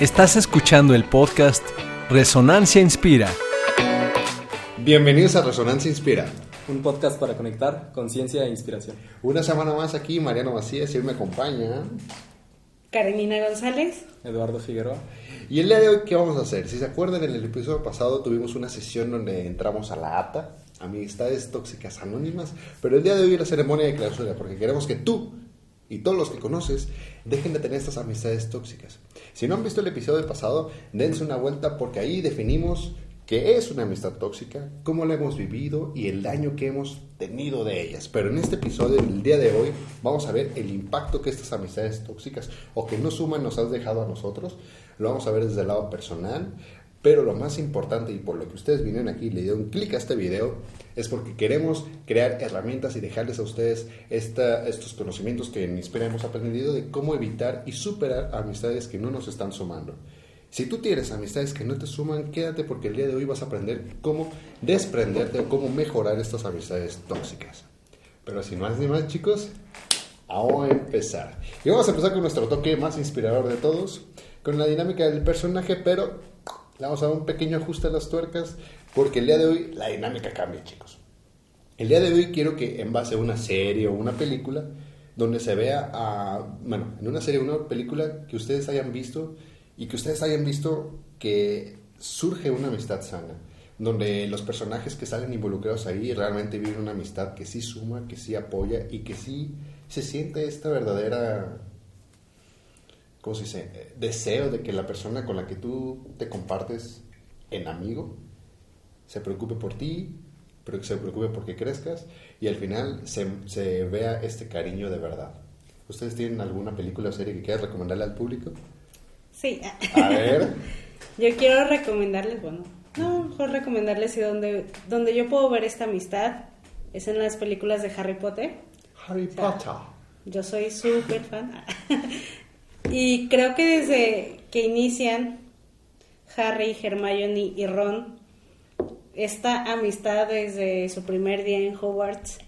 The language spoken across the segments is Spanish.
Estás escuchando el podcast Resonancia Inspira. Bienvenidos a Resonancia Inspira. Un podcast para conectar conciencia e inspiración. Una semana más aquí, Mariano Macías, y hoy me acompaña. Karenina González. Eduardo Figueroa. Y el día de hoy, ¿qué vamos a hacer? Si se acuerdan, en el episodio pasado tuvimos una sesión donde entramos a la ATA, Amistades Tóxicas Anónimas, pero el día de hoy es la ceremonia de clausura, porque queremos que tú y todos los que conoces dejen de tener estas amistades tóxicas. Si no han visto el episodio pasado, dense una vuelta porque ahí definimos qué es una amistad tóxica, cómo la hemos vivido y el daño que hemos tenido de ellas. Pero en este episodio, el día de hoy, vamos a ver el impacto que estas amistades tóxicas o que no suman nos has dejado a nosotros. Lo vamos a ver desde el lado personal, pero lo más importante y por lo que ustedes vinieron aquí y le dieron clic a este video es porque queremos crear herramientas y dejarles a ustedes esta, estos conocimientos que en Inspira hemos aprendido de cómo evitar y superar amistades que no nos están sumando. Si tú tienes amistades que no te suman, quédate porque el día de hoy vas a aprender cómo desprenderte o cómo mejorar estas amistades tóxicas. Pero sin más ni más, chicos, vamos a empezar. Y vamos a empezar con nuestro toque más inspirador de todos, con la dinámica del personaje, pero le vamos a dar un pequeño ajuste a las tuercas porque el día de hoy la dinámica cambia, chicos. El día de hoy quiero que en base a una serie o una película, donde se vea, a, bueno, en una serie o una película que ustedes hayan visto y que ustedes hayan visto que surge una amistad sana, donde los personajes que salen involucrados ahí realmente viven una amistad que sí suma, que sí apoya y que sí se siente esta verdadera ¿cómo se dice? Eh, deseo de que la persona con la que tú te compartes en amigo se preocupe por ti, pero que se preocupe porque crezcas y al final se, se vea este cariño de verdad. ¿Ustedes tienen alguna película o serie que quieras recomendarle al público? Sí. A ver. yo quiero recomendarles, bueno, no, mejor recomendarles y donde, donde yo puedo ver esta amistad es en las películas de Harry Potter. Harry Potter. Yo soy súper fan. Y creo que desde que inician Harry, Hermione y Ron, esta amistad desde su primer día en Hogwarts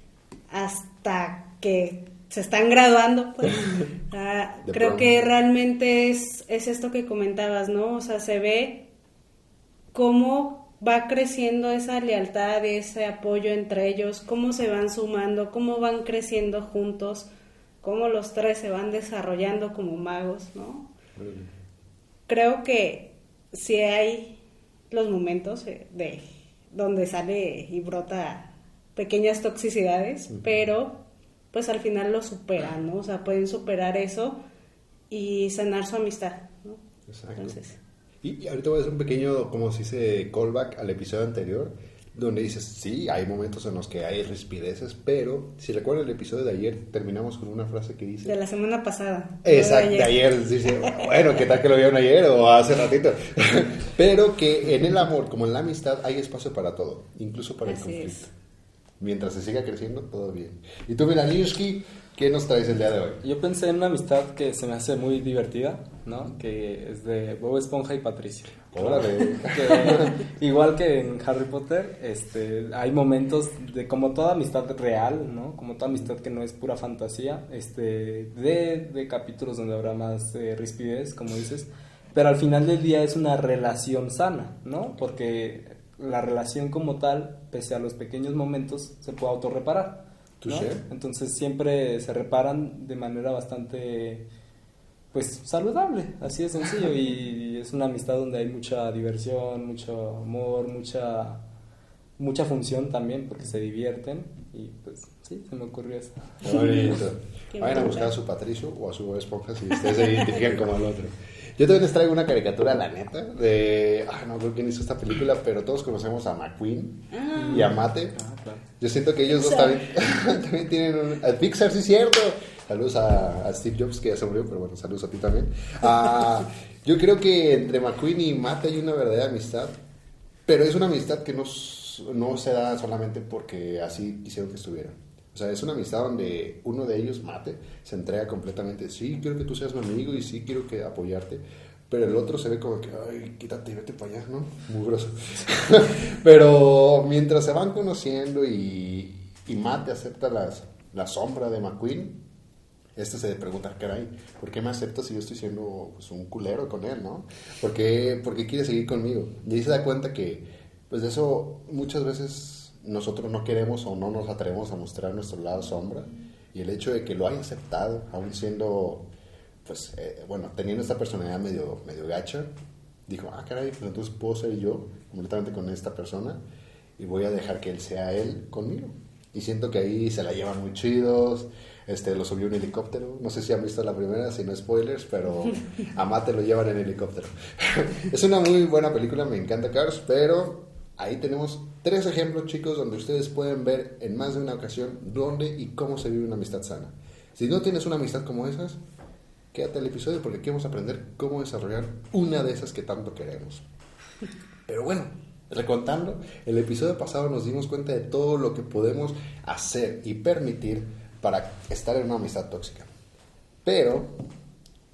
hasta que se están graduando, pues, ah, creo que realmente es, es esto que comentabas, ¿no? O sea, se ve cómo va creciendo esa lealtad, ese apoyo entre ellos, cómo se van sumando, cómo van creciendo juntos cómo los tres se van desarrollando como magos, ¿no? Creo que sí hay los momentos eh, de donde sale y brota pequeñas toxicidades, pero pues al final lo superan, ¿no? O sea, pueden superar eso y sanar su amistad, ¿no? Exacto. y, y, ahorita voy a hacer un pequeño, como se dice, callback al episodio anterior donde dices, sí, hay momentos en los que hay rispideces, pero si recuerdan el episodio de ayer, terminamos con una frase que dice... De la semana pasada. Exacto, de ayer. dice, bueno, ¿qué tal que lo vieron ayer o hace ratito? pero que en el amor, como en la amistad, hay espacio para todo, incluso para el conflicto. Mientras se siga creciendo, todo bien. Y tú, Milaniuski, ¿Qué nos traes el día de hoy? Yo pensé en una amistad que se me hace muy divertida, ¿no? Que es de Bob Esponja y Patricio. Órale. igual que en Harry Potter, este, hay momentos de como toda amistad real, ¿no? Como toda amistad que no es pura fantasía, este, de, de capítulos donde habrá más eh, rispidez, como dices. Pero al final del día es una relación sana, ¿no? Porque la relación como tal, pese a los pequeños momentos, se puede autorreparar. Entonces siempre se reparan de manera bastante pues saludable, así de sencillo y es una amistad donde hay mucha diversión, mucho amor, mucha mucha función también porque se divierten y pues sí, se me ocurrió eso. Bonito. Vayan a buscar a su Patricio o a su esponja si ustedes se identifican como el otro. Yo también les traigo una caricatura, la neta, de... Ah, no creo quién hizo esta película, pero todos conocemos a McQueen ah. y a Mate. Ah, Yo siento que ellos dos también, también tienen un... A Pixar, sí cierto. Saludos a, Steve Jobs, que ya se murió, pero bueno, saludos a ti también. Ah, yo creo que entre McQueen y Mate hay una verdadera amistad, pero es una amistad que no, no se da solamente porque así quisieron que estuvieran. O sea, es una amistad donde uno de ellos, Mate, se entrega completamente. Sí, quiero que tú seas mi amigo y sí quiero que apoyarte. Pero el otro se ve como que, ay, quítate, vete para allá, ¿no? Muy grosso. pero mientras se van conociendo y, y Mate acepta las, la sombra de McQueen, este se pregunta, caray, ¿por qué me acepta si yo estoy siendo pues, un culero con él, no? ¿Por qué, porque quiere seguir conmigo? Y ahí se da cuenta que, pues eso muchas veces nosotros no queremos o no nos atrevemos a mostrar nuestro lado sombra. Y el hecho de que lo haya aceptado, aún siendo, pues, eh, bueno, teniendo esta personalidad medio, medio gacha, dijo, ah, caray, pues entonces puedo ser yo completamente con esta persona y voy a dejar que él sea él conmigo. Y siento que ahí se la llevan muy chidos, este, lo subió un helicóptero. No sé si han visto la primera, si no spoilers, pero a Mate lo llevan en helicóptero. es una muy buena película, me encanta Cars, pero ahí tenemos tres ejemplos, chicos, donde ustedes pueden ver en más de una ocasión dónde y cómo se vive una amistad sana. Si no tienes una amistad como esas, quédate al episodio porque aquí vamos a aprender cómo desarrollar una de esas que tanto queremos. Pero bueno, recontando, el episodio pasado nos dimos cuenta de todo lo que podemos hacer y permitir para estar en una amistad tóxica. Pero,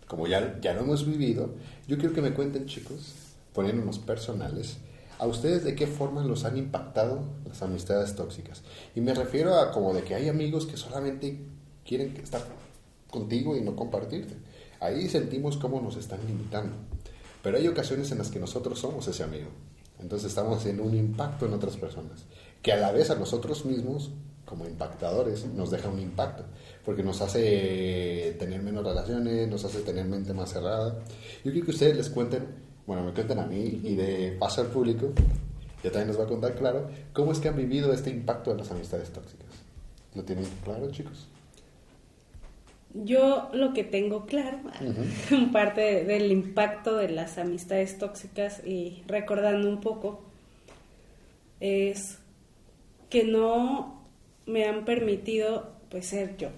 como ya, ya lo hemos vivido, yo quiero que me cuenten, chicos, poniéndonos personales, a ustedes de qué forma los han impactado las amistades tóxicas. Y me refiero a como de que hay amigos que solamente quieren estar contigo y no compartirte. Ahí sentimos cómo nos están limitando. Pero hay ocasiones en las que nosotros somos ese amigo. Entonces estamos haciendo un impacto en otras personas, que a la vez a nosotros mismos como impactadores nos deja un impacto, porque nos hace tener menos relaciones, nos hace tener mente más cerrada. Yo quiero que ustedes les cuenten, bueno, me cuenten a mí y de paso al público, ya también nos va a contar claro, cómo es que han vivido este impacto en las amistades tóxicas. ¿Lo tienen claro, chicos? Yo lo que tengo claro, parte del impacto de las amistades tóxicas y recordando un poco, es que no me han permitido pues ser yo.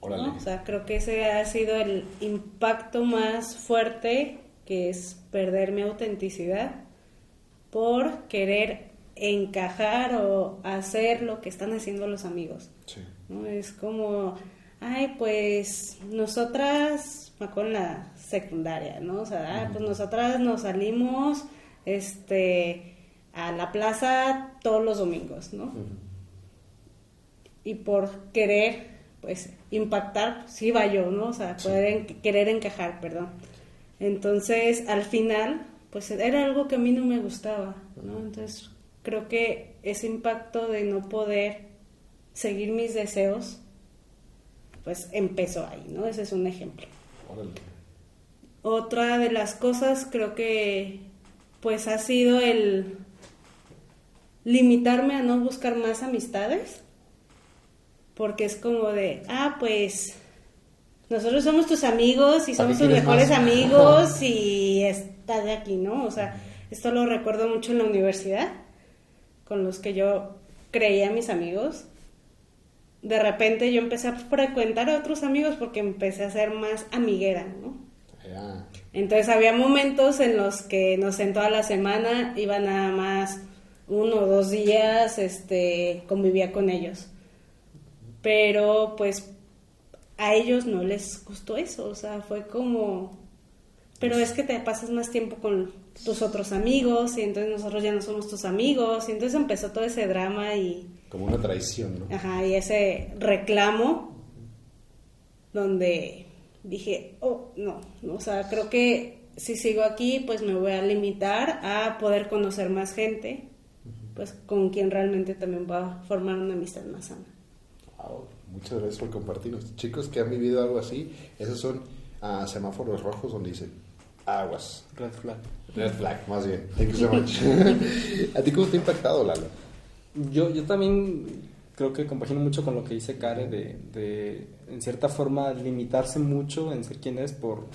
O sea, creo que ese ha sido el impacto más fuerte, que es perder mi autenticidad por querer encajar o hacer lo que están haciendo los amigos. ¿no? Es como, ay, pues nosotras, con la secundaria, ¿no? O sea, pues nosotras nos salimos este, a la plaza todos los domingos, ¿no? y por querer, pues, impactar, sí va yo, ¿no? O sea, poder querer encajar, perdón. Entonces, al final, pues era algo que a mí no me gustaba, ¿no? Entonces, creo que ese impacto de no poder seguir mis deseos, pues empezó ahí, ¿no? Ese es un ejemplo. Otra de las cosas creo que pues ha sido el limitarme a no buscar más amistades porque es como de, ah, pues nosotros somos tus amigos y somos tus mejores amigos y estás de aquí, ¿no? O sea, esto lo recuerdo mucho en la universidad, con los que yo creía mis amigos. De repente yo empecé a frecuentar a otros amigos porque empecé a ser más amiguera, ¿no? Entonces había momentos en los que no sé, en toda la semana iba nada más uno o dos días, este, convivía con ellos pero pues a ellos no les gustó eso, o sea, fue como, pero es que te pasas más tiempo con tus otros amigos y entonces nosotros ya no somos tus amigos y entonces empezó todo ese drama y... Como una traición, ¿no? Ajá, y ese reclamo donde dije, oh, no, o sea, creo que si sigo aquí, pues me voy a limitar a poder conocer más gente, pues con quien realmente también va a formar una amistad más sana. Muchas gracias por compartirnos. Chicos que han vivido algo así, esos son ah, semáforos rojos donde dice aguas. Red flag. Red flag, más bien. Thank you so much. ¿A ti cómo te ha impactado, Lalo? Yo, yo también creo que compagino mucho con lo que dice Kare de, de, en cierta forma, limitarse mucho en ser quien es por,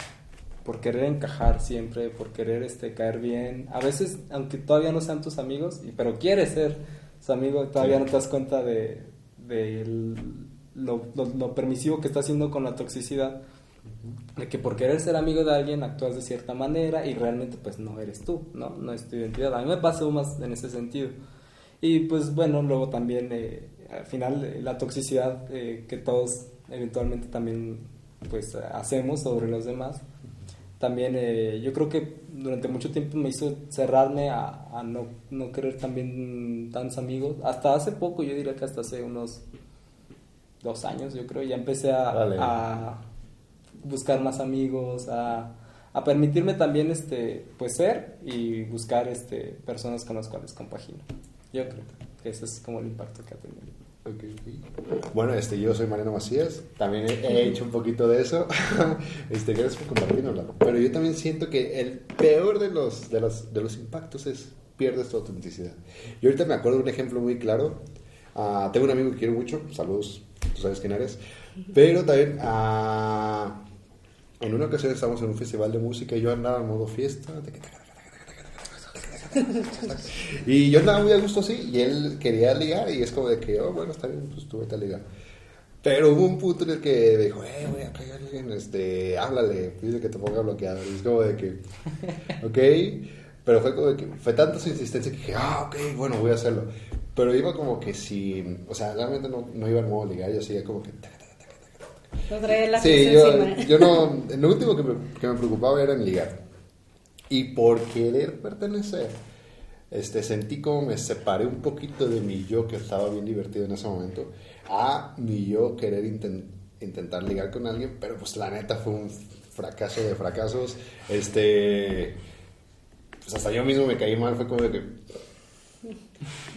por querer encajar siempre, por querer este, caer bien. A veces, aunque todavía no sean tus amigos, pero quieres ser su amigo, todavía no te das cuenta de, de lo, permisivo que está haciendo con la toxicidad, de que por querer ser amigo de alguien actúas de cierta manera y realmente pues no eres tú, ¿no? No es tu identidad. A mí me pasó más en ese sentido. Y pues bueno, luego también eh, al final eh, la toxicidad eh, que todos eventualmente también pues hacemos sobre los demás, también yo creo que durante mucho tiempo me hizo cerrarme a, a no, no, querer también tantos amigos. Hasta hace poco, yo diría que hasta hace unos dos años, yo creo, ya empecé a, Vale. a buscar más amigos, a, a permitirme también, este, pues ser y buscar, este, personas con las cuales compagino. Yo creo que ese es como el impacto que ha tenido. Bueno, este, yo soy Mariano Macías, también he, he hecho un poquito de eso. Este, gracias por compartirnoslo. Pero yo también siento que el peor de los, de los, de los impactos es pierdes tu autenticidad. Yo ahorita me acuerdo de un ejemplo muy claro. Ah, tengo un amigo que quiero mucho, saludos, tú sabes quién eres. Pero también, ah, en una ocasión estábamos en un festival de música y yo andaba en modo fiesta. Y yo andaba muy a gusto así, y él quería ligar, y es como de que, oh, bueno, está bien, pues tú vete a ligar. Pero hubo un punto en el que me dijo, eh, voy a caer alguien, este, háblale, pide que te ponga bloqueado. Y es como de que, ok, pero fue como de que, fue tanta su insistencia que dije, ah, ok, bueno, voy a hacerlo. Pero iba como que si, o sea, realmente no, no iba en modo ligar, yo seguía como que, Lo traía la Sí, yo, yo no, lo último que me, que me preocupaba era en ligar. Y por querer pertenecer, este, sentí como me separé un poquito de mi yo que estaba bien divertido en ese momento, a mi yo querer inten- intentar ligar con alguien, pero pues la neta fue un fracaso de fracasos. Este, pues hasta yo mismo me caí mal, fue como de que,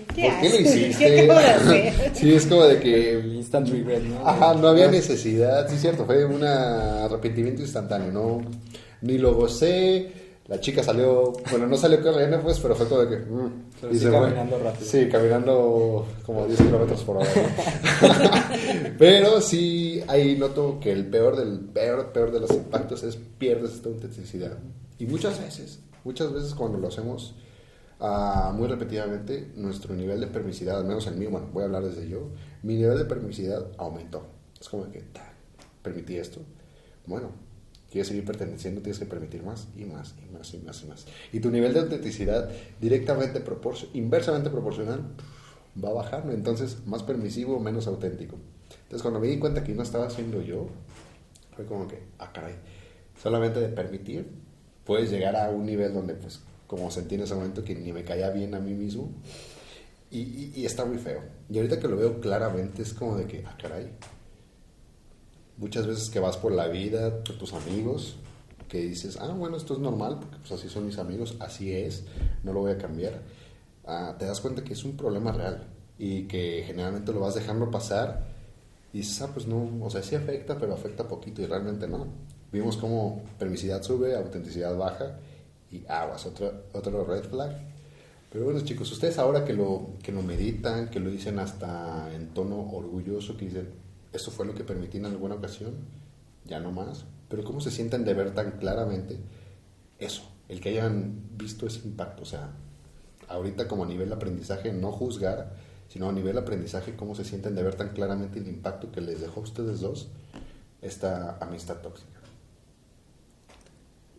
¿por ¿Qué qué lo hiciste? ¿Qué sí, es como de que instant regret, ¿no? Ajá, no había necesidad, sí, cierto, fue un arrepentimiento instantáneo, no, ni lo gocé, la chica salió, bueno, no salió corriendo, pues, pero fue como de que, mm, Pero y sí se fue. caminando rápido. Sí, caminando como 10 kilómetros por hora. ¿no? pero sí, ahí noto que el peor del peor, peor de los impactos es pierdes esta autenticidad. Y muchas veces, muchas veces cuando lo hacemos ah, muy repetidamente, nuestro nivel de permisividad, al menos el mío, bueno, voy a hablar desde yo, mi nivel de permisividad aumentó. Es como que, ta, permití esto. Bueno, quieres seguir perteneciendo, tienes que permitir más y más y más y más y más. Y tu nivel de autenticidad directamente proporcio- inversamente proporcional va a bajar, entonces más permisivo, menos auténtico. Entonces cuando me di cuenta que no estaba siendo yo, fue como que, ah, caray, solamente de permitir, puedes llegar a un nivel donde, pues, como sentí en ese momento que ni me caía bien a mí mismo, y, y- y está muy feo. Y ahorita que lo veo claramente es como de que, ah, caray, muchas veces que vas por la vida con tus amigos, que dices, ah, bueno, esto es normal, porque pues así son mis amigos, así es, no lo voy a cambiar, ah, te das cuenta que es un problema real y que generalmente lo vas dejando pasar y dices, ah, pues no, o sea, sí afecta, pero afecta poquito y realmente no. Vimos cómo permisividad sube, autenticidad baja y aguas, otro, otro red flag. Pero bueno, chicos, ustedes ahora que lo, que lo meditan, que lo dicen hasta en tono orgulloso, que dicen, esto fue lo que permití en alguna ocasión, ya no más. Pero ¿cómo se sienten de ver tan claramente eso? El que hayan visto ese impacto. O sea, ahorita como a nivel aprendizaje, no juzgar, sino a nivel aprendizaje, ¿cómo se sienten de ver tan claramente el impacto que les dejó a ustedes dos esta amistad tóxica?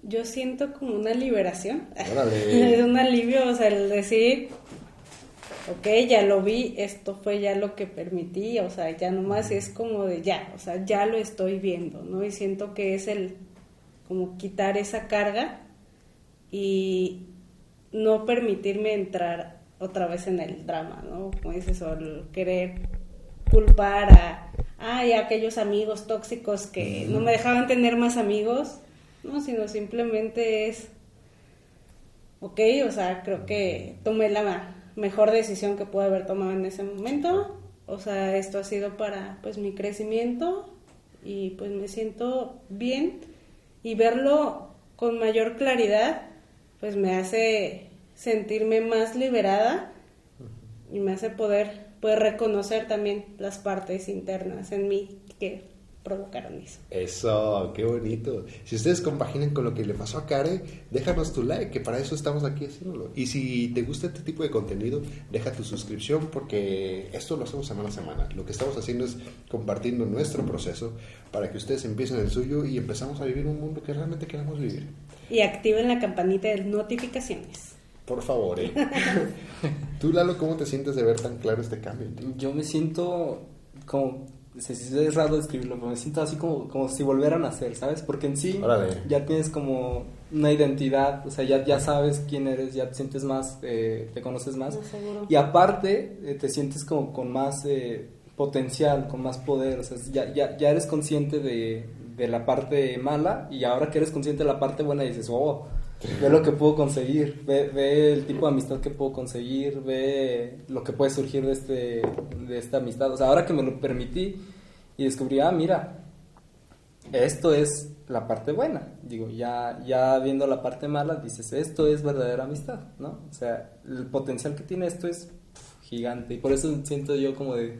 Yo siento como una liberación. Órale. Es un alivio, o sea, el decir, ok, ya lo vi, esto fue ya lo que permití, o sea, ya nomás es como de ya, o sea, ya lo estoy viendo, ¿no? Y siento que es el, como quitar esa carga y no permitirme entrar otra vez en el drama, ¿no? Como dices, o el querer culpar a, ay, a aquellos amigos tóxicos que no me dejaban tener más amigos, no, sino simplemente es, ok, o sea, creo que tomé la mejor decisión que pude haber tomado en ese momento, o sea, esto ha sido para, pues, mi crecimiento y pues me siento bien. Y verlo con mayor claridad, pues me hace sentirme más liberada y me hace poder, poder reconocer también las partes internas en mí que provocaron eso. Eso, qué bonito. Si ustedes compaginan con lo que le pasó a Kare, déjanos tu like, que para eso estamos aquí haciéndolo. Y si te gusta este tipo de contenido, deja tu suscripción porque esto lo hacemos semana a semana. Lo que estamos haciendo es compartiendo nuestro proceso para que ustedes empiecen el suyo y empezamos a vivir un mundo que realmente queremos vivir. Y activen la campanita de notificaciones. Por favor, ¿eh? Tú, Lalo, ¿cómo te sientes de ver tan claro este cambio? Yo me siento como, se- se- es raro describirlo, pero me siento así como, como si volvieran a nacer, ¿sabes? Porque en sí Órale. ya tienes como una identidad, o sea, ya, ya sabes quién eres, ya te sientes más, eh, te conoces más. Y aparte, eh, te sientes como con más eh, potencial, con más poder, o sea, ya, ya, ya eres consciente de, de la parte mala y ahora que eres consciente de la parte buena dices, oh, ve lo que puedo conseguir, ve, ve, el tipo de amistad que puedo conseguir, ve lo que puede surgir de, este, de esta amistad. O sea, ahora que me lo permití y descubrí, ah, mira, esto es la parte buena. Digo, ya, ya viendo la parte mala, dices, esto es verdadera amistad, ¿no? O sea, el potencial que tiene esto es gigante. Y por eso siento yo como de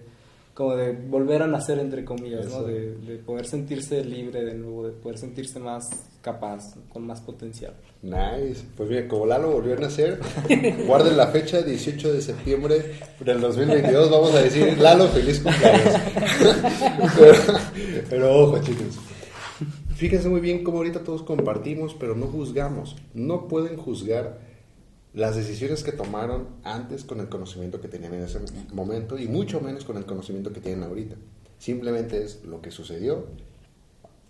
como de volver a nacer entre comillas, ¿no? De, de, poder sentirse libre de nuevo, de poder sentirse más capaz, con más potencial. Nice, pues bien, como Lalo volvió a nacer, guarden la fecha, 18 de septiembre del 2022, vamos a decir, Lalo, feliz cumpleaños. pero, pero ojo chicos, fíjense muy bien cómo ahorita todos compartimos, pero no juzgamos, no pueden juzgar las decisiones que tomaron antes con el conocimiento que tenían en ese momento y mucho menos con el conocimiento que tienen ahorita. Simplemente es lo que sucedió,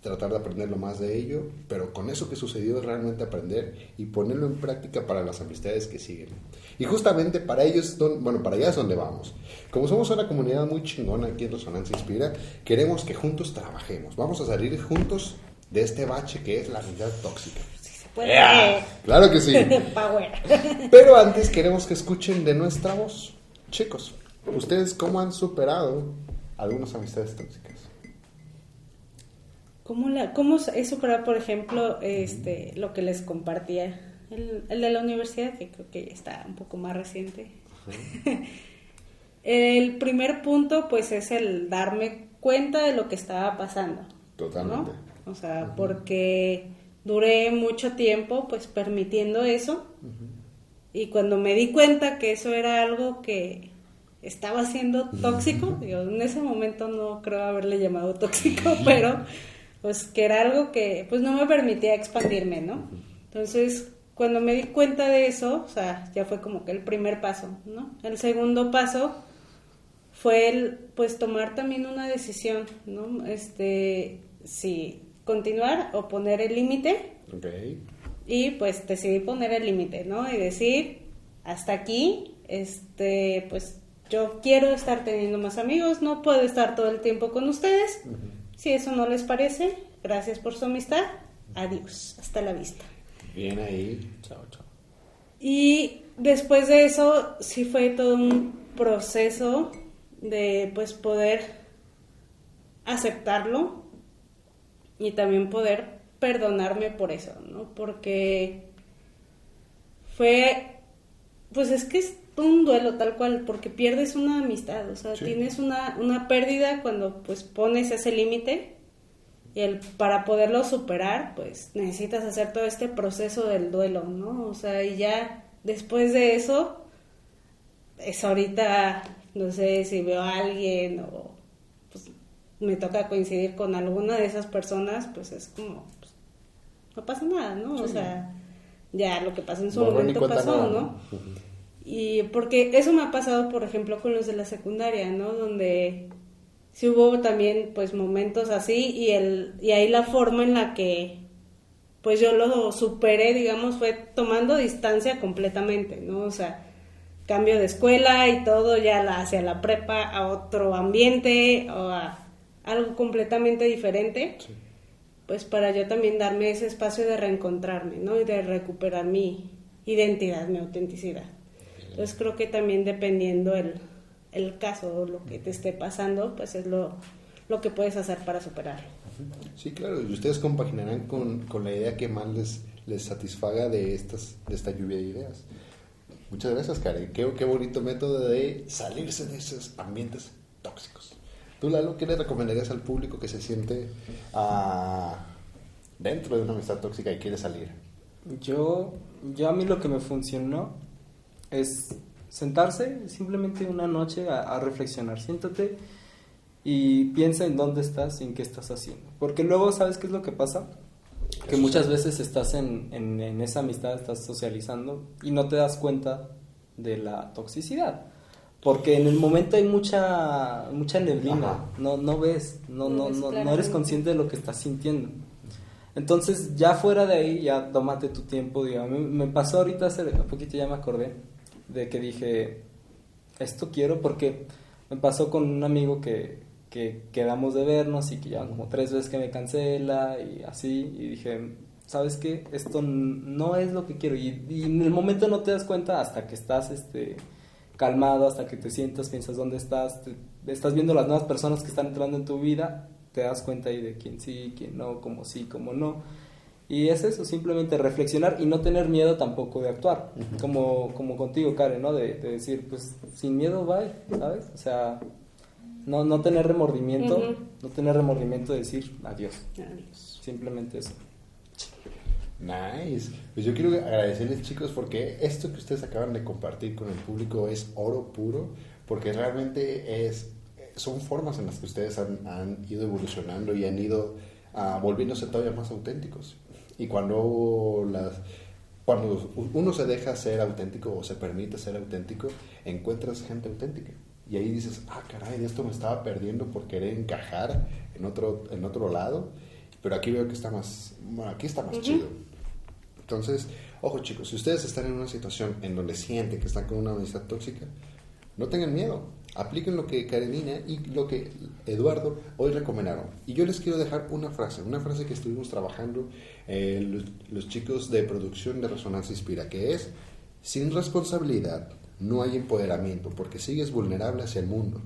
tratar de aprender lo más de ello, pero con eso que sucedió realmente aprender y ponerlo en práctica para las amistades que siguen. Y justamente para ellos, bueno, para allá es donde vamos. Como somos una comunidad muy chingona aquí en Resonancia Inspira, queremos que juntos trabajemos. Vamos a salir juntos de este bache que es la amistad tóxica. Claro que sí. Pero antes queremos que escuchen de nuestra voz. Chicos, ¿ustedes cómo han superado algunas amistades tóxicas? ¿Cómo, la, cómo he superado, por ejemplo, este, lo que les compartía? El, el de la universidad, que creo que está un poco más reciente. el primer punto, pues, es el darme cuenta de lo que estaba pasando. Totalmente. O sea, porque duré mucho tiempo pues permitiendo eso y cuando me di cuenta que eso era algo que estaba siendo tóxico, yo en ese momento no creo haberle llamado tóxico, pero pues que era algo que pues no me permitía expandirme, ¿no? Entonces, cuando me di cuenta de eso, o sea, ya fue como que el primer paso, ¿no? El segundo paso fue el pues tomar también una decisión, ¿no? Este, si continuar o poner el límite. Y pues decidí poner el límite, ¿no? Y decir, hasta aquí, este, pues yo quiero estar teniendo más amigos, no puedo estar todo el tiempo con ustedes. Si eso no les parece, gracias por su amistad. Adiós, hasta la vista. Bien ahí. Chao, chao. Y después de eso, sí fue todo un proceso de pues poder aceptarlo, y también poder perdonarme por eso, ¿no? Porque fue, pues es que es un duelo tal cual, porque pierdes una amistad, o sea, tienes una, una pérdida cuando pues pones ese límite y el, para poderlo superar, pues necesitas hacer todo este proceso del duelo, ¿no? O sea, y ya después de eso, es ahorita, no sé si veo a alguien o me toca coincidir con alguna de esas personas, pues es como, pues, no pasa nada, ¿no? O sea, ya lo que pasa en su momento pasó, ¿no? Y porque eso me ha pasado, por ejemplo, con los de la secundaria, ¿no? Donde sí hubo también, pues, momentos así y, el, y ahí la forma en la que, pues, yo lo superé, digamos, fue tomando distancia completamente, ¿no? O sea, cambio de escuela y todo ya la, hacia la prepa a otro ambiente o a algo completamente diferente, pues para yo también darme ese espacio de reencontrarme, ¿no? Y de recuperar mi identidad, mi autenticidad. Entonces creo que también dependiendo el, el caso o lo que te esté pasando, pues es lo, lo que puedes hacer para superarlo. Sí, claro, y ustedes compaginarán con, con la idea que más les, les satisfaga de, estas, de esta lluvia de ideas. Muchas gracias, Karen. Qué, qué bonito método de salirse de esos ambientes tóxicos. ¿Tú, Lalo, qué le recomendarías al público que se siente uh, dentro de una amistad tóxica y quiere salir? Yo, yo a mí lo que me funcionó es sentarse simplemente una noche a, reflexionar. Siéntate y piensa en dónde estás y en qué estás haciendo. Porque luego, ¿sabes qué es lo que pasa? Que muchas veces estás en, en, en, esa amistad, estás socializando y no te das cuenta de la toxicidad. Porque en el momento hay mucha mucha neblina, no no ves, no no no, no eres consciente de lo que estás sintiendo. Entonces, ya fuera de ahí, ya tómate tu tiempo, digo, me pasó ahorita hace un poquito ya me acordé de que dije, esto quiero porque Me pasó con un amigo que, que quedamos de vernos y que ya como tres veces que me cancela y así, y dije, ¿sabes qué? Esto no es lo que quiero. Y, y, en el momento no te das cuenta hasta que estás este, calmado, hasta que te sientas, piensas dónde estás, estás viendo las nuevas personas que están entrando en tu vida, te das cuenta ahí de quién sí, quién no, cómo sí, cómo no. Y es eso, simplemente reflexionar y no tener miedo tampoco de actuar, como, como contigo, Karen, ¿no? De, de, decir, pues sin miedo, bye, ¿sabes? O sea, no, no tener remordimiento, uh -huh. no tener remordimiento de decir adiós. Adiós. Simplemente eso. Nice. Pues yo quiero agradecerles chicos porque esto que ustedes acaban de compartir con el público es oro puro, porque realmente es son formas en las que ustedes han, han ido evolucionando y han ido uh, volviéndose todavía más auténticos. Y cuando las cuando uno se deja ser auténtico o se permite ser auténtico, encuentras gente auténtica. Y ahí dices, ah, caray, de esto me estaba perdiendo por querer encajar en otro, en otro lado. Pero aquí veo que está más, bueno, aquí está más uh -huh. chido. Entonces, ojo chicos, si ustedes están en una situación en donde sienten que están con una amistad tóxica, no tengan miedo. Apliquen lo que Karenina y lo que Eduardo hoy recomendaron. Y yo les quiero dejar una frase, una frase que estuvimos trabajando eh, los, los chicos de producción de Resonancia Inspira, que es, sin responsabilidad no hay empoderamiento, porque sigues vulnerable hacia el mundo.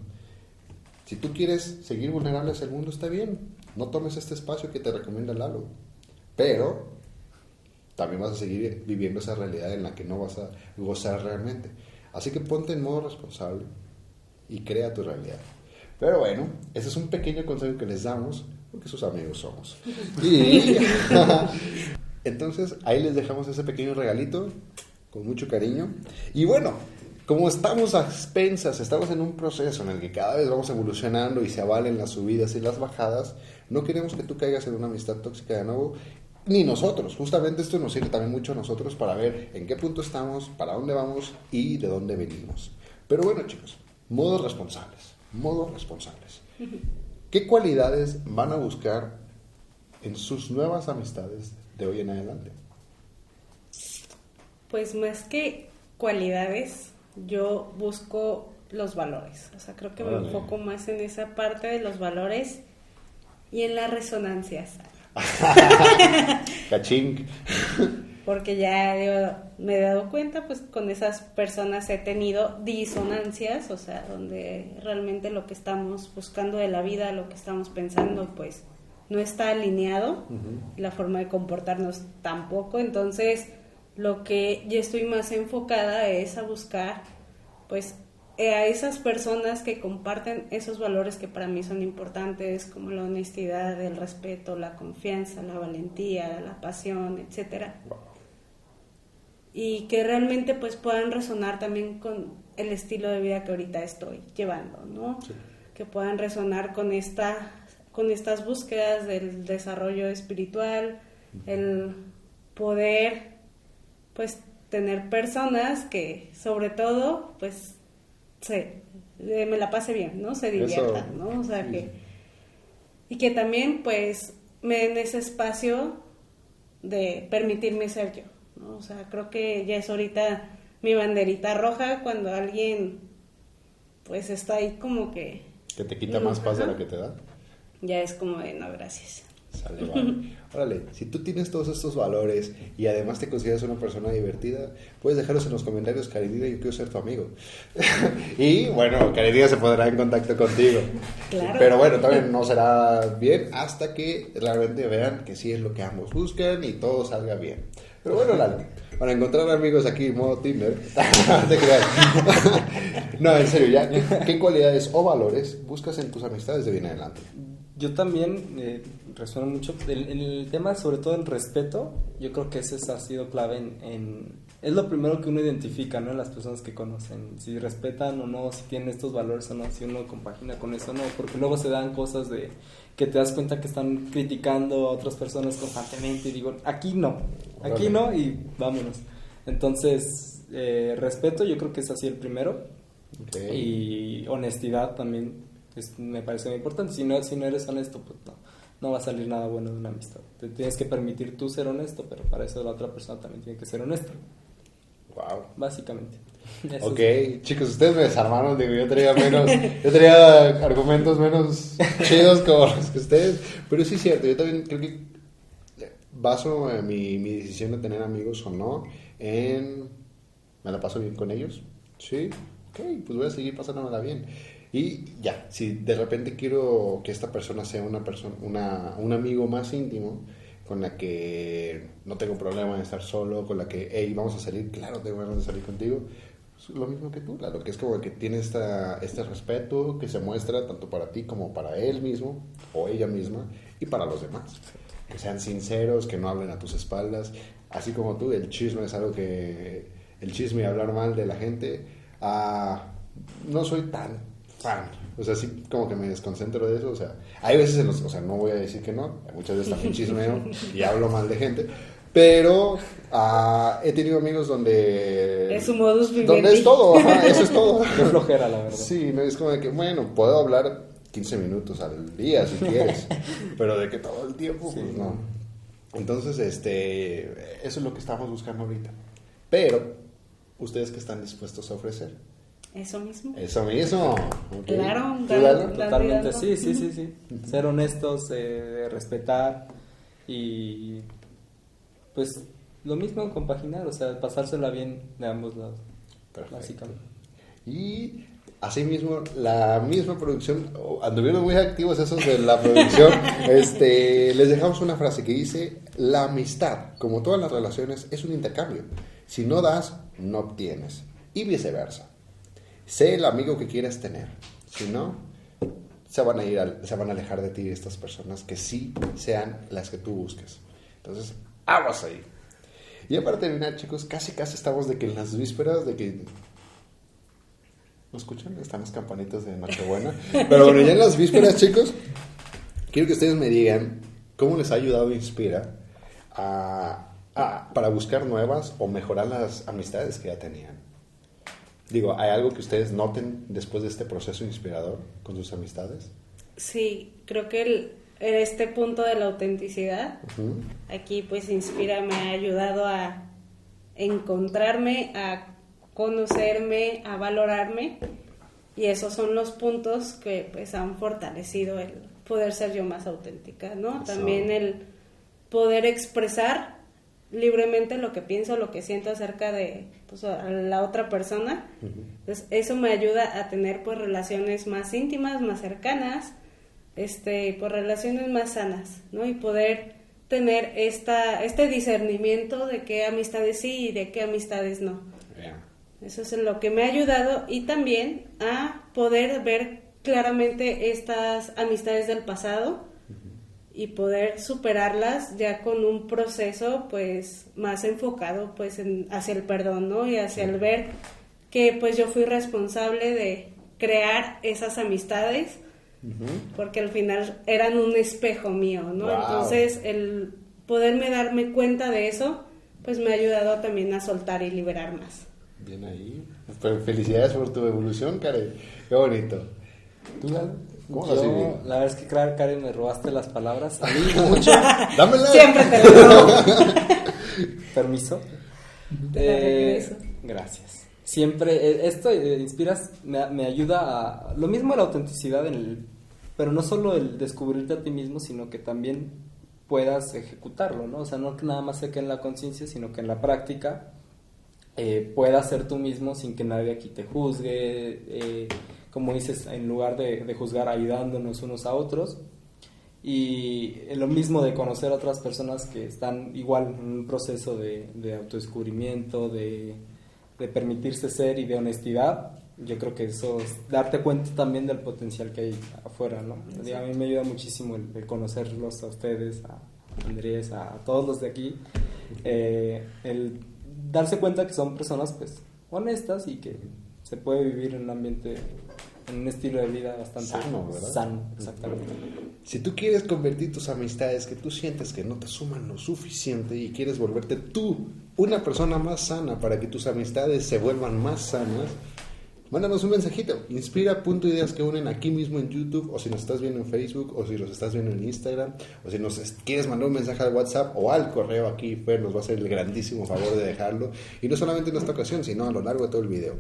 Si tú quieres seguir vulnerable hacia el mundo, está bien. No tomes este espacio que te recomienda Lalo. Pero también vas a seguir viviendo esa realidad en la que no vas a gozar realmente. Así que ponte en modo responsable y crea tu realidad. Pero bueno, ese es un pequeño consejo que les damos, porque sus amigos somos. Entonces ahí les dejamos ese pequeño regalito con mucho cariño. Y bueno, como estamos a expensas, estamos en un proceso en el que cada vez vamos evolucionando y se avalen las subidas y las bajadas, no queremos que tú caigas en una amistad tóxica de nuevo, ni nosotros. Justamente esto nos sirve también mucho a nosotros para ver en qué punto estamos, para dónde vamos y de dónde venimos. Pero bueno, chicos, modos responsables, modos responsables. ¿Qué cualidades van a buscar en sus nuevas amistades de hoy en adelante? Pues más que cualidades, yo busco los valores. O sea, creo que me enfoco más en esa parte de los valores y en las resonancias. Cachín. Porque ya digo, me he dado cuenta, pues con esas personas he tenido disonancias, o sea, donde realmente lo que estamos buscando de la vida, lo que estamos pensando, pues no está alineado, uh -huh. la forma de comportarnos tampoco, entonces lo que yo estoy más enfocada es a buscar, pues, a esas personas que comparten esos valores que para mí son importantes, como la honestidad, el respeto, la confianza, la valentía, la pasión, etcétera. Y que realmente pues puedan resonar también con el estilo de vida que ahorita estoy llevando, ¿no? Sí. Que puedan resonar con esta con estas búsquedas del desarrollo espiritual, el poder pues tener personas que sobre todo pues se me la pase bien, ¿no? Se diviertan, ¿no? O sea que y que también pues me den ese espacio de permitirme ser yo, ¿no? O sea, creo que ya es ahorita mi banderita roja cuando alguien pues está ahí como que que te quita más paz de la que te da. Ya es como de no, gracias. Sale, vale. Órale, si tú tienes todos estos valores y además te consideras una persona divertida, puedes dejarlos en los comentarios, Caridina, yo quiero ser tu amigo. y bueno, Caridina se pondrá en contacto contigo. Claro. Pero bueno, también no será bien hasta que realmente vean que sí es lo que ambos buscan y todo salga bien. Pero bueno, Lalo, para encontrar amigos aquí en modo Tinder, no, en serio, ya, ¿qué, ¿qué, cualidades o valores buscas en tus amistades de bien adelante? Yo también eh, resueno mucho el, el, tema, sobre todo el respeto. Yo creo que ese ha sido clave en, en, es lo primero que uno identifica, ¿no? En las personas que conocen, si respetan o no, si tienen estos valores o no, si uno compagina con eso o no, porque luego se dan cosas de que te das cuenta que están criticando a otras personas constantemente y digo, aquí no, aquí no y vámonos. Entonces, eh, respeto, yo creo que es así el primero. Okay. Y honestidad también es, me parece muy importante. Si no, si no eres honesto, pues no, no va a salir nada bueno de una amistad. Te tienes que permitir tú ser honesto, pero para eso la otra persona también tiene que ser honesta. Wow. Básicamente. Eso Ok, chicos, ustedes me desarmaron, digo, yo traía menos, yo traía argumentos menos chidos como los que ustedes, pero sí es cierto, yo también creo que baso eh, mi, mi decisión de tener amigos o no en, me la paso bien con ellos, sí, ok, pues voy a seguir pasándomela bien. Y ya, si de repente quiero que esta persona sea una persona, una, un amigo más íntimo, con la que no tengo problema en estar solo, con la que, hey, vamos a salir, claro, tengo ganas de salir contigo, es lo mismo que tú, claro, que es como que tiene esta, este respeto que se muestra tanto para ti como para él mismo o ella misma y para los demás. Que sean sinceros, que no hablen a tus espaldas, así como tú, el chisme es algo que, el chisme y hablar mal de la gente, ah, no soy tan fan, o sea, sí como que me desconcentro de eso, o sea, hay veces en los, o sea, no voy a decir que no, muchas veces también chismeo y hablo mal de gente, pero ah, he tenido amigos donde... Es su modus vivendi. Donde es todo, ajá, eso es todo. Qué flojera, la verdad. Sí, no es como de que, bueno, puedo hablar 15 minutos al día si quieres, pero de que todo el tiempo, pues no. Entonces, este, eso es lo que estamos buscando ahorita. Pero, ¿ustedes qué están dispuestos a ofrecer? Eso mismo. Eso mismo. Claro, ¿Tú, claro. Totalmente, sí, sí, sí, sí. Ser honestos, eh, respetar y pues lo mismo compaginar, o sea, pasársela bien de ambos lados, Perfecto. básicamente. Y asimismo, la misma producción, anduvieron muy activos esos de la producción, este, les dejamos una frase que dice, la amistad, como todas las relaciones, es un intercambio. Si no das, no obtienes. Y viceversa. Sé el amigo que quieres tener. Si no, se van a ir, al- se van a alejar de ti estas personas que sí sean las que tú busques. Entonces, aguas ahí. Y ya para terminar, chicos, casi casi estamos de que en las vísperas de que ¿No escuchan? Están las campanitas de Nochebuena. Pero bueno, ya en las vísperas, chicos, quiero que ustedes me digan cómo les ha ayudado Inspira a- a- para buscar nuevas o mejorar las amistades que ya tenían. Digo, ¿hay algo que ustedes noten después de este proceso inspirador con sus amistades? Sí, creo que el, este punto de la autenticidad, aquí pues Inspira me ha ayudado a encontrarme, a conocerme, a valorarme y esos son los puntos que pues han fortalecido el poder ser yo más auténtica, ¿no? Eso. También el poder expresar libremente lo que pienso, lo que siento acerca de pues, a la otra persona. Entonces, eso me ayuda a tener pues relaciones más íntimas, más cercanas, este, pues relaciones más sanas, ¿no? Y poder tener esta, este discernimiento de qué amistades sí y de qué amistades no. Eso es lo que me ha ayudado y también a poder ver claramente estas amistades del pasado y poder superarlas ya con un proceso pues más enfocado pues en- hacia el perdón, ¿no? Y hacia el ver que pues yo fui responsable de crear esas amistades porque al final eran un espejo mío, ¿no? Wow. Entonces el poderme darme cuenta de eso pues me ha ayudado también a soltar y liberar más. Bien ahí. Fe- Felicidades por tu evolución, Karen. Qué bonito. ¿Tú? ¿Cómo lo has Yo, la verdad es que, claro, Karen, me robaste las palabras. A mí mucho. Dámela. Siempre te lo digo. Permiso. Regreso. gracias. Siempre, eh, esto eh, inspiras, me, me ayuda a... Lo mismo la autenticidad, en el, pero no solo el descubrirte a ti mismo, sino que también puedas ejecutarlo, ¿no? O sea, no que nada más se quede en la conciencia, sino que en la práctica eh, puedas ser tú mismo sin que nadie aquí te juzgue, eh, como dices, en lugar de, de juzgar, ayudándonos unos a otros. Y lo mismo de conocer a otras personas que están igual en un proceso de, de autodescubrimiento, de, de permitirse ser y de honestidad. Yo creo que eso es darte cuenta también del potencial que hay afuera, ¿no? Y a mí me ayuda muchísimo el, el conocerlos a ustedes, a Andrés, a, todos los de aquí, eh, el darse cuenta que son personas pues honestas y que se puede vivir en un ambiente, en un estilo de vida bastante Sano, ¿verdad? sano, exactamente. Si tú quieres convertir tus amistades que tú sientes que no te suman lo suficiente y quieres volverte tú una persona más sana para que tus amistades se vuelvan más sanas, Mándanos un mensajito, inspira.ideas que unen aquí mismo en YouTube, o si nos estás viendo en Facebook, o si nos estás viendo en Instagram, o si nos quieres mandar un mensaje al WhatsApp o al correo aquí, Fer nos va a hacer el grandísimo favor de dejarlo, y no solamente en esta ocasión, sino a lo largo de todo el video.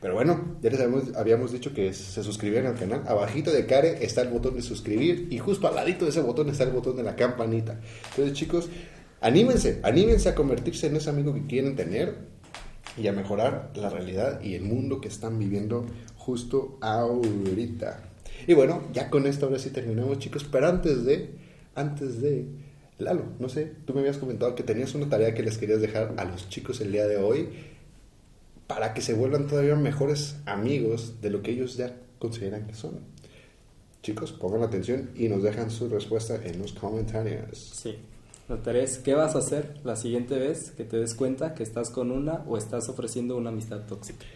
Pero bueno, ya les habíamos, dicho que se suscribieran al canal, abajito de Care está el botón de suscribir, y justo al ladito de ese botón está el botón de la campanita. Entonces chicos, anímense, anímense a convertirse en ese amigo que quieren tener, y a mejorar la realidad y el mundo que están viviendo justo ahorita. Y bueno, ya con esto ahora sí terminamos, chicos, pero antes de, antes de, Lalo, no sé, tú me habías comentado que tenías una tarea que les querías dejar a los chicos el día de hoy para que se vuelvan todavía mejores amigos de lo que ellos ya consideran que son. Chicos, pongan atención y nos dejan su respuesta en los comentarios. Sí. La tarea es, ¿qué vas a hacer la siguiente vez que te des cuenta que estás con una o estás ofreciendo una amistad tóxica?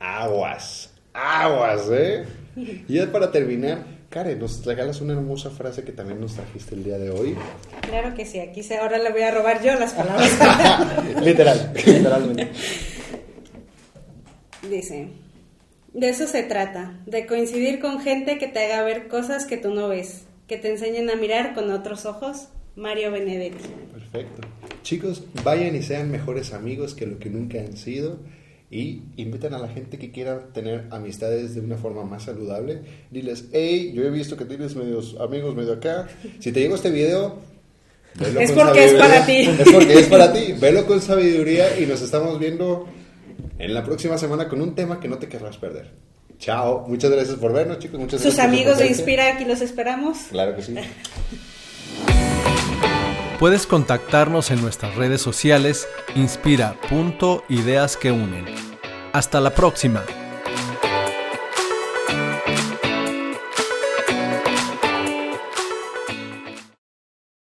Aguas, aguas, ¿eh? Y ya para terminar, Karen, nos regalas una hermosa frase que también nos trajiste el día de hoy. Claro que sí, aquí se, ahora le voy a robar yo las palabras. Literal. Literalmente. Dice, de eso se trata, de coincidir con gente que te haga ver cosas que tú no ves, que te enseñen a mirar con otros ojos Mario Benedetti. Perfecto. Chicos, vayan y sean mejores amigos que lo que nunca han sido y inviten a la gente que quiera tener amistades de una forma más saludable. Diles, hey, yo he visto que tienes medios amigos medio acá. Si te llegó este video, velo es porque es para ti. Es porque es para ti. Velo con sabiduría y nos estamos viendo en la próxima semana con un tema que no te querrás perder. Chao, muchas gracias por vernos, chicos. Muchas Sus amigos de Inspira aquí los esperamos. Claro que sí. Puedes contactarnos en nuestras redes sociales inspira.ideas que unen. Hasta la próxima.